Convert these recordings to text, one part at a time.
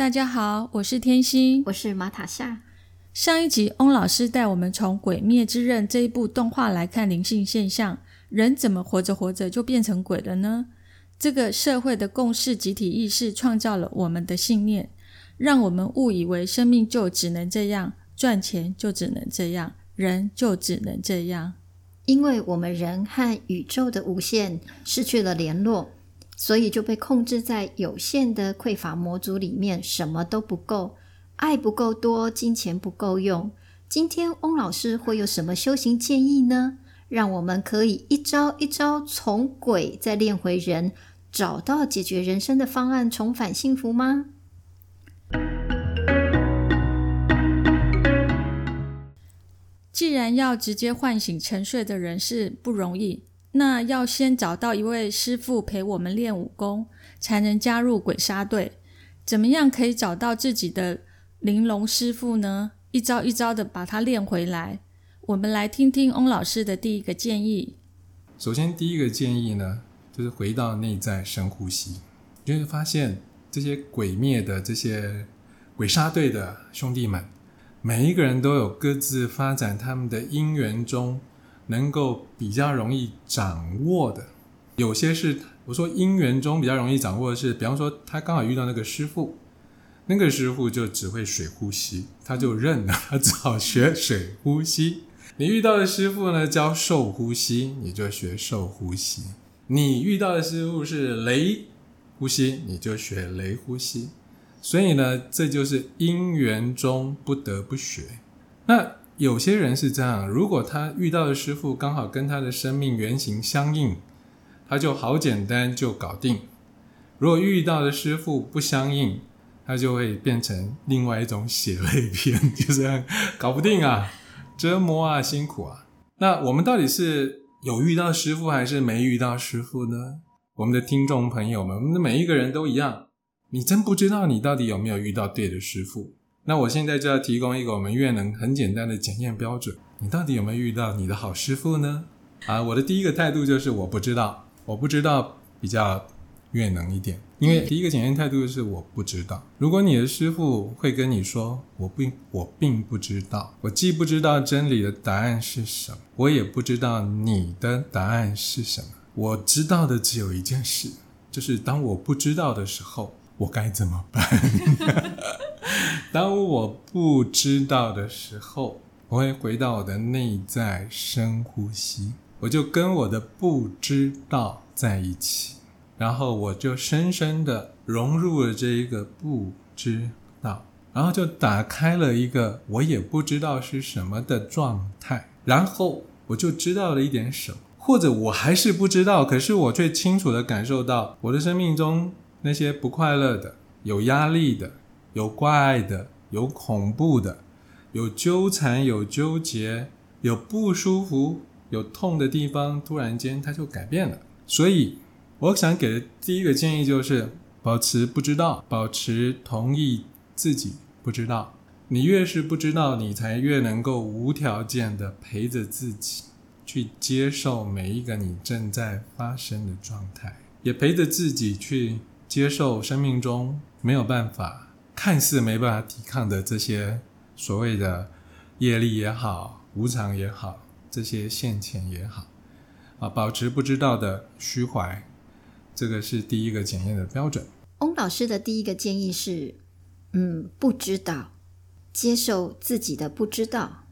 大家好，我是天心，我是马塔夏。上一集翁老师带我们从《鬼灭之刃》这一部动画来看灵性现象，人怎么活着活着就变成鬼了呢？这个社会的共识集体意识创造了我们的信念，让我们误以为生命就只能这样。赚钱就只能这样，人就只能这样，因为我们人和宇宙的无限失去了联络，所以就被控制在有限的匮乏模组里面，什么都不够，爱不够多，金钱不够用。今天翁老师会有什么修行建议呢？让我们可以一招一招从鬼再练回人，找到解决人生的方案，重返幸福吗？既然要直接唤醒沉睡的人是不容易，那要先找到一位师傅陪我们练武功，才能加入鬼杀队。怎么样可以找到自己的玲珑师傅呢？一招一招的把他练回来。我们来听听翁老师的第一个建议。首先，第一个建议呢，就是回到内在深呼吸，就会发现这些鬼灭的这些鬼杀队的兄弟们。每一个人都有各自发展他们的因缘中，能够比较容易掌握的。有些是我说因缘中比较容易掌握的是，比方说他刚好遇到那个师傅，那个师傅就只会水呼吸，他就认了，他只好学水呼吸。你遇到的师傅呢教受呼吸，你就学受呼吸。你遇到的师傅是雷呼吸，你就学雷呼吸。所以呢，这就是因缘中不得不学。那有些人是这样，如果他遇到的师傅刚好跟他的生命原型相应，他就好简单就搞定；如果遇到的师傅不相应，他就会变成另外一种血泪片，就是搞不定啊，折磨啊，辛苦啊。那我们到底是有遇到师傅还是没遇到师傅呢？我们的听众朋友们，我们的每一个人都一样。你真不知道你到底有没有遇到对的师傅？那我现在就要提供一个我们越能很简单的检验标准：你到底有没有遇到你的好师傅呢？啊，我的第一个态度就是我不知道，我不知道比较越能一点，因为第一个检验态度是我不知道。如果你的师傅会跟你说我并我并不知道，我既不知道真理的答案是什么，我也不知道你的答案是什么，我知道的只有一件事，就是当我不知道的时候。我该怎么办？当我不知道的时候，我会回到我的内在深呼吸，我就跟我的不知道在一起，然后我就深深的融入了这一个不知道，然后就打开了一个我也不知道是什么的状态，然后我就知道了一点什么，或者我还是不知道，可是我却清楚的感受到我的生命中。那些不快乐的、有压力的、有怪的、有恐怖的、有纠缠、有纠结、有不舒服、有痛的地方，突然间它就改变了。所以，我想给的第一个建议就是：保持不知道，保持同意自己不知道。你越是不知道，你才越能够无条件的陪着自己，去接受每一个你正在发生的状态，也陪着自己去。接受生命中没有办法、看似没办法抵抗的这些所谓的业力也好、无常也好、这些现前也好，啊，保持不知道的虚怀，这个是第一个检验的标准。翁老师的第一个建议是：嗯，不知道，接受自己的不知道，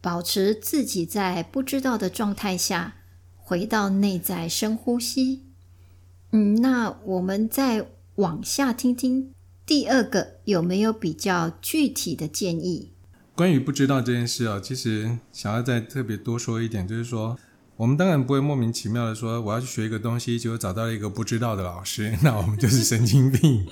保持自己在不知道的状态下，回到内在深呼吸。嗯，那我们再往下听听第二个有没有比较具体的建议？关于不知道这件事啊，其实想要再特别多说一点，就是说，我们当然不会莫名其妙的说我要去学一个东西，结果找到了一个不知道的老师，那我们就是神经病。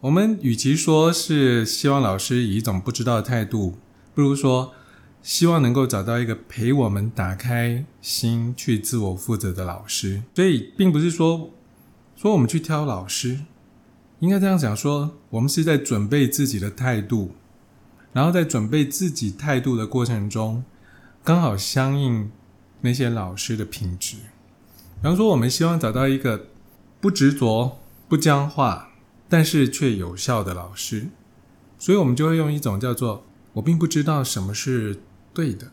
我们与其说是希望老师以一种不知道的态度，不如说希望能够找到一个陪我们打开心去自我负责的老师。所以，并不是说说我们去挑老师，应该这样讲：说我们是在准备自己的态度，然后在准备自己态度的过程中，刚好相应那些老师的品质。比方说，我们希望找到一个不执着、不僵化。但是却有效的老师，所以我们就会用一种叫做“我并不知道什么是对的”，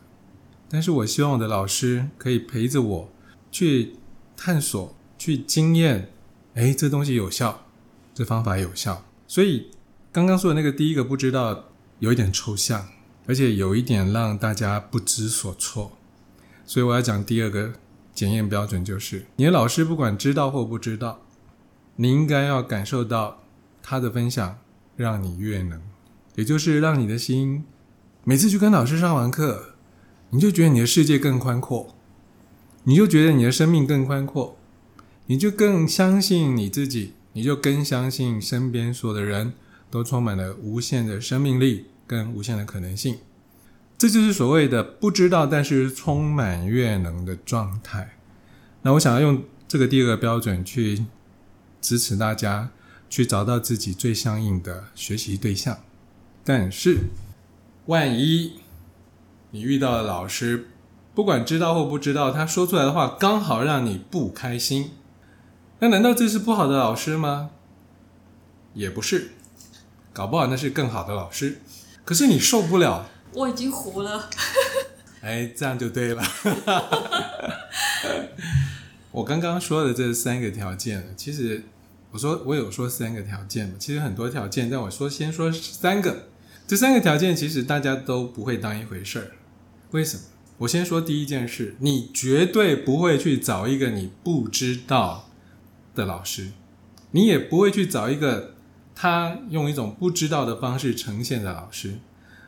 但是我希望我的老师可以陪着我去探索、去经验。哎，这东西有效，这方法有效。所以刚刚说的那个第一个不知道，有一点抽象，而且有一点让大家不知所措。所以我要讲第二个检验标准，就是你的老师不管知道或不知道，你应该要感受到。他的分享让你越能，也就是让你的心每次去跟老师上完课，你就觉得你的世界更宽阔，你就觉得你的生命更宽阔，你就更相信你自己，你就更相信身边所有的人都充满了无限的生命力跟无限的可能性。这就是所谓的不知道，但是充满越能的状态。那我想要用这个第二个标准去支持大家。去找到自己最相应的学习对象，但是万一你遇到的老师，不管知道或不知道，他说出来的话刚好让你不开心，那难道这是不好的老师吗？也不是，搞不好那是更好的老师。可是你受不了，我已经糊了。哎，这样就对了。我刚刚说的这三个条件，其实。我说我有说三个条件嘛，其实很多条件，但我说先说三个。这三个条件其实大家都不会当一回事儿。为什么？我先说第一件事，你绝对不会去找一个你不知道的老师，你也不会去找一个他用一种不知道的方式呈现的老师。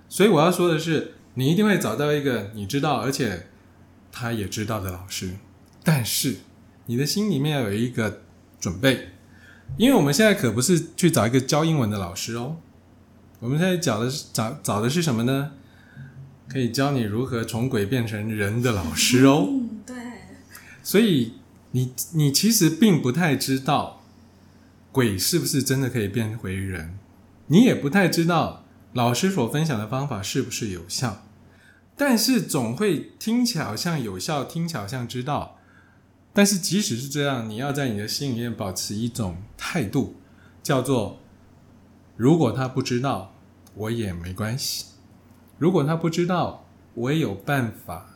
所以我要说的是，你一定会找到一个你知道而且他也知道的老师。但是你的心里面要有一个准备。因为我们现在可不是去找一个教英文的老师哦，我们现在找的是找找的是什么呢？可以教你如何从鬼变成人的老师哦。嗯，对。所以你你其实并不太知道鬼是不是真的可以变回人，你也不太知道老师所分享的方法是不是有效，但是总会听起来好像有效，听起来好像知道。但是即使是这样，你要在你的心里面保持一种态度，叫做：如果他不知道，我也没关系；如果他不知道，我也有办法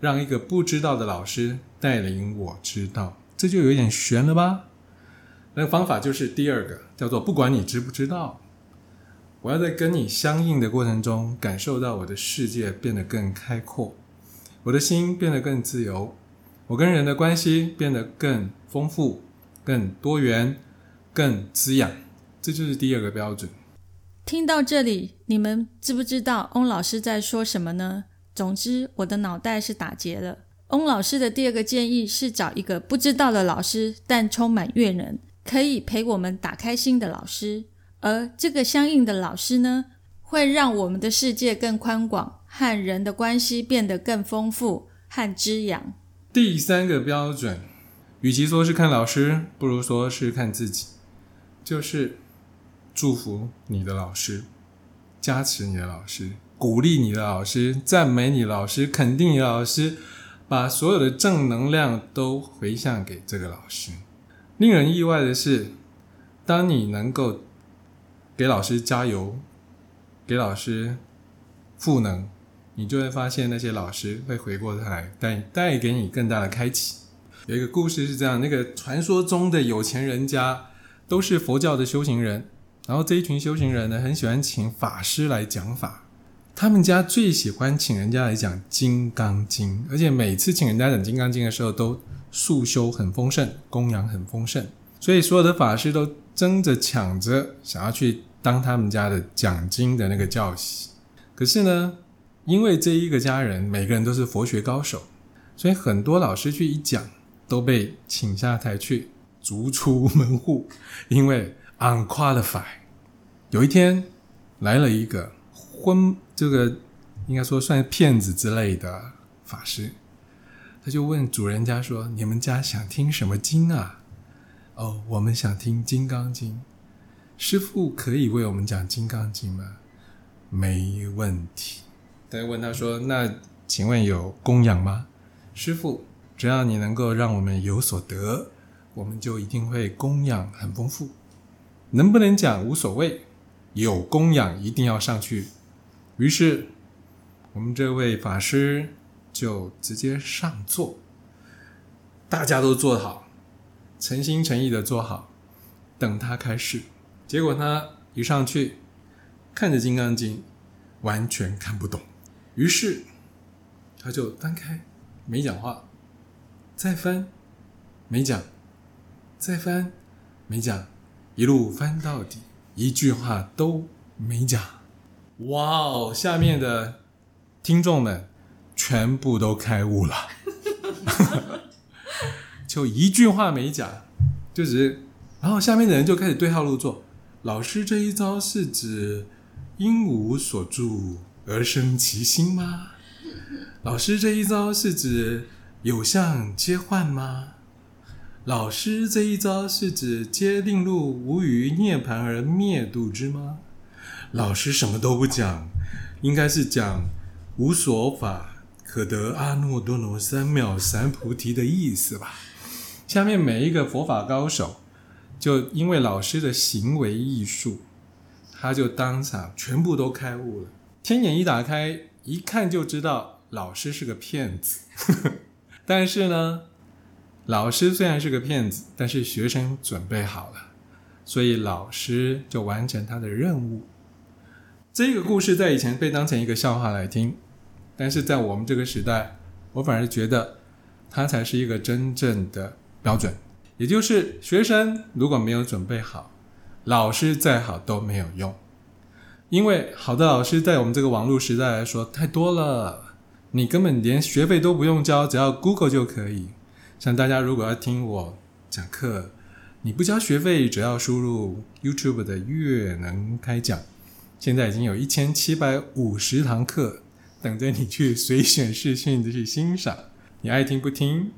让一个不知道的老师带领我知道。这就有点悬了吧？那个方法就是第二个，叫做：不管你知不知道，我要在跟你相应的过程中，感受到我的世界变得更开阔，我的心变得更自由。我跟人的关系变得更丰富、更多元、更滋养，这就是第二个标准。听到这里，你们知不知道翁老师在说什么呢？总之，我的脑袋是打结了。翁老师的第二个建议是找一个不知道的老师，但充满悦能，可以陪我们打开心的老师。而这个相应的老师呢，会让我们的世界更宽广，和人的关系变得更丰富和滋养。第三个标准，与其说是看老师，不如说是看自己，就是祝福你的老师，加持你的老师，鼓励你的老师，赞美你老师，肯定你的老师，把所有的正能量都回向给这个老师。令人意外的是，当你能够给老师加油，给老师赋能。你就会发现那些老师会回过头来带带给你更大的开启。有一个故事是这样：那个传说中的有钱人家都是佛教的修行人，然后这一群修行人呢很喜欢请法师来讲法。他们家最喜欢请人家来讲《金刚经》，而且每次请人家讲《金刚经》的时候都素修很丰盛，供养很丰盛，所以所有的法师都争着抢着想要去当他们家的讲经的那个教习。可是呢？因为这一个家人每个人都是佛学高手，所以很多老师去一讲都被请下台去逐出门户，因为 unqualified 有一天来了一个婚，这个应该说算骗子之类的法师，他就问主人家说：“你们家想听什么经啊？”哦，我们想听《金刚经》，师傅可以为我们讲《金刚经》吗？没问题。再问他说：“那请问有供养吗？”师傅，只要你能够让我们有所得，我们就一定会供养很丰富。能不能讲无所谓，有供养一定要上去。于是，我们这位法师就直接上座，大家都坐好，诚心诚意的坐好，等他开始。结果他一上去，看着《金刚经》，完全看不懂。于是，他就翻开，没讲话；再翻，没讲；再翻，没讲。一路翻到底，一句话都没讲。哇哦！下面的听众们全部都开悟了，就一句话没讲，就只是，然后下面的人就开始对号入座。老师这一招是指因无所住而生其心吗？老师这一招是指有相皆幻吗？老师这一招是指皆令入无余涅盘而灭度之吗？老师什么都不讲，应该是讲无所法可得阿耨多罗三藐三菩提的意思吧。下面每一个佛法高手，就因为老师的行为艺术，他就当场全部都开悟了，天眼一打开，一看就知道老师是个骗子。但是呢？老师虽然是个骗子，但是学生准备好了，所以老师就完成他的任务。这个故事在以前被当成一个笑话来听，但是在我们这个时代，我反而觉得它才是一个真正的标准。也就是学生如果没有准备好，老师再好都没有用，因为好的老师在我们这个网络时代来说太多了，你根本连学费都不用交，只要 Google 就可以。像大家如果要听我讲课，你不交学费，只要输入 YouTube 的悦能开讲，现在已经有一千七百五十堂课等着你去随选视讯的去欣赏。你爱听不听，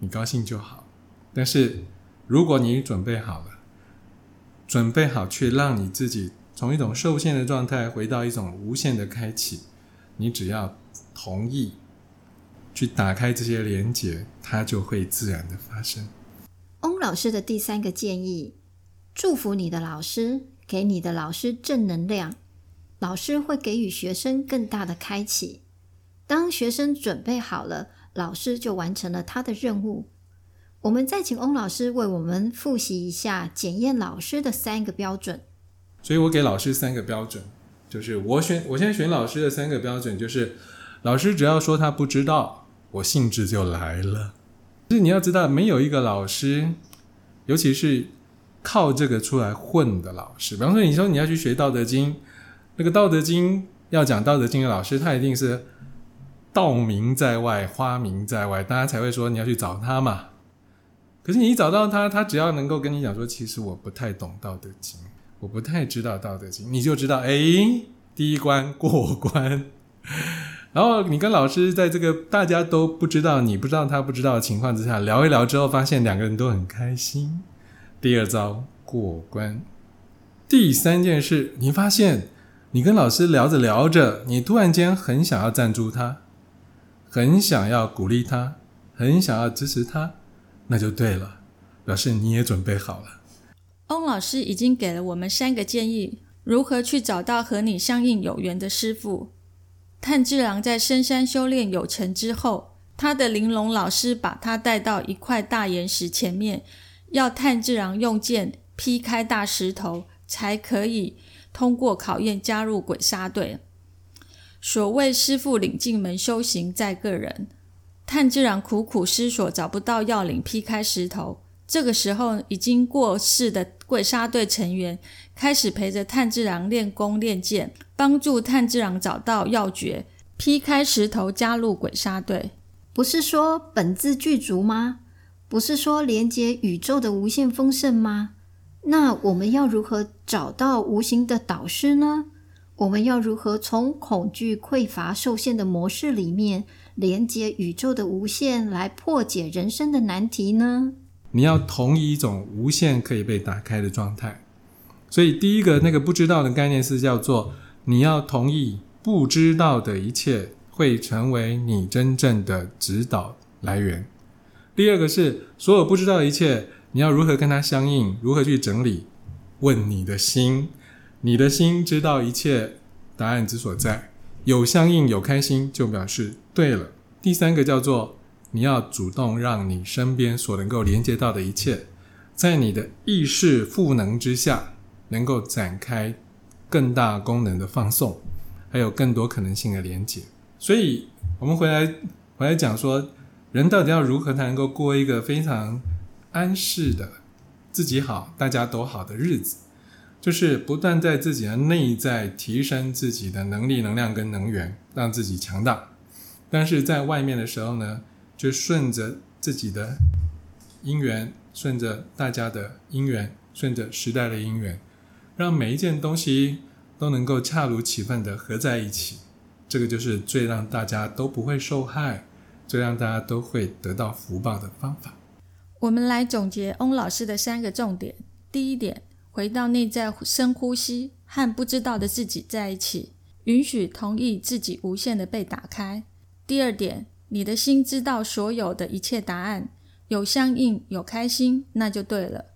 你高兴就好。但是如果你准备好了，准备好去让你自己从一种受限的状态回到一种无限的开启，你只要同意。去打开这些连接，它就会自然的发生。翁老师的第三个建议：祝福你的老师，给你的老师正能量。老师会给予学生更大的开启。当学生准备好了，老师就完成了他的任务。我们再请翁老师为我们复习一下检验老师的三个标准。所以我给老师三个标准，就是我选我现在选老师的三个标准，就是老师只要说他不知道。我兴致就来了。就是你要知道，没有一个老师，尤其是靠这个出来混的老师。比方说，你说你要去学《道德经》，那个《道德经》要讲《道德经》的老师，他一定是道名在外，花名在外，大家才会说你要去找他嘛。可是你一找到他，他只要能够跟你讲说，其实我不太懂《道德经》，我不太知道《道德经》，你就知道，哎，第一关过关。然后你跟老师在这个大家都不知道、你不知道、他不知道的情况之下聊一聊之后，发现两个人都很开心。第二招过关。第三件事，你发现你跟老师聊着聊着，你突然间很想要赞助他，很想要鼓励他，很想要支持他，那就对了，表示你也准备好了。翁老师已经给了我们三个建议，如何去找到和你相应有缘的师傅。炭治郎在深山修炼有成之后，他的玲珑老师把他带到一块大岩石前面，要炭治郎用剑劈开大石头，才可以通过考验加入鬼杀队。所谓师傅领进门，修行在个人。炭治郎苦苦思索，找不到要领劈开石头。这个时候，已经过世的鬼杀队成员开始陪着炭治郎练功练剑，帮助炭治郎找到要诀，劈开石头，加入鬼杀队。不是说本自具足吗？不是说连接宇宙的无限丰盛吗？那我们要如何找到无形的导师呢？我们要如何从恐惧、匮乏、受限的模式里面，连接宇宙的无限，来破解人生的难题呢？你要同意一种无限可以被打开的状态。所以，第一个那个不知道的概念是叫做你要同意不知道的一切会成为你真正的指导来源。第二个是所有不知道的一切，你要如何跟它相应，如何去整理？问你的心。你的心知道一切答案之所在，有相应有开心，就表示对了。第三个叫做你要主动让你身边所能够连接到的一切，在你的意识赋能之下，能够展开更大功能的放送，还有更多可能性的连接。所以，我们回来回来讲说，人到底要如何才能够过一个非常安适的、自己好、大家都好的日子？就是不断在自己的内在提升自己的能力、能量跟能源，让自己强大。但是在外面的时候呢，就顺着自己的因缘，顺着大家的因缘，顺着时代的因缘，让每一件东西都能够恰如其分的合在一起。这个就是最让大家都不会受害，最让大家都会得到福报的方法。我们来总结翁老师的三个重点。第一点。回到内在，深呼吸，和不知道的自己在一起，允许、同意自己无限的被打开。第二点，你的心知道所有的一切答案，有相应，有开心，那就对了。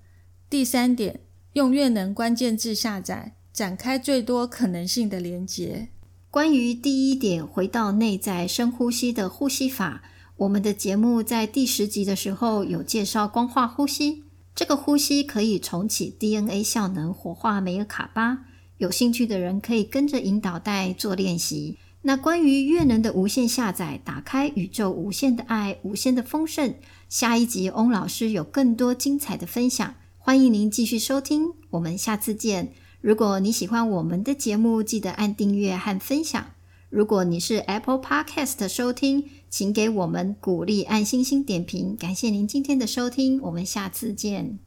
第三点，用越能关键字下载，展开最多可能性的连接。关于第一点，回到内在深呼吸的呼吸法，我们的节目在第十集的时候有介绍光化呼吸。这个呼吸可以重启 DNA 效能，活化梅尔卡巴。有兴趣的人可以跟着引导带做练习。那关于月能的无限下载，打开宇宙无限的爱，无限的丰盛。下一集翁老师有更多精彩的分享，欢迎您继续收听。我们下次见。如果你喜欢我们的节目，记得按订阅和分享。如果你是 Apple Podcast 收听，请给我们鼓励，按星星点评。感谢您今天的收听，我们下次见。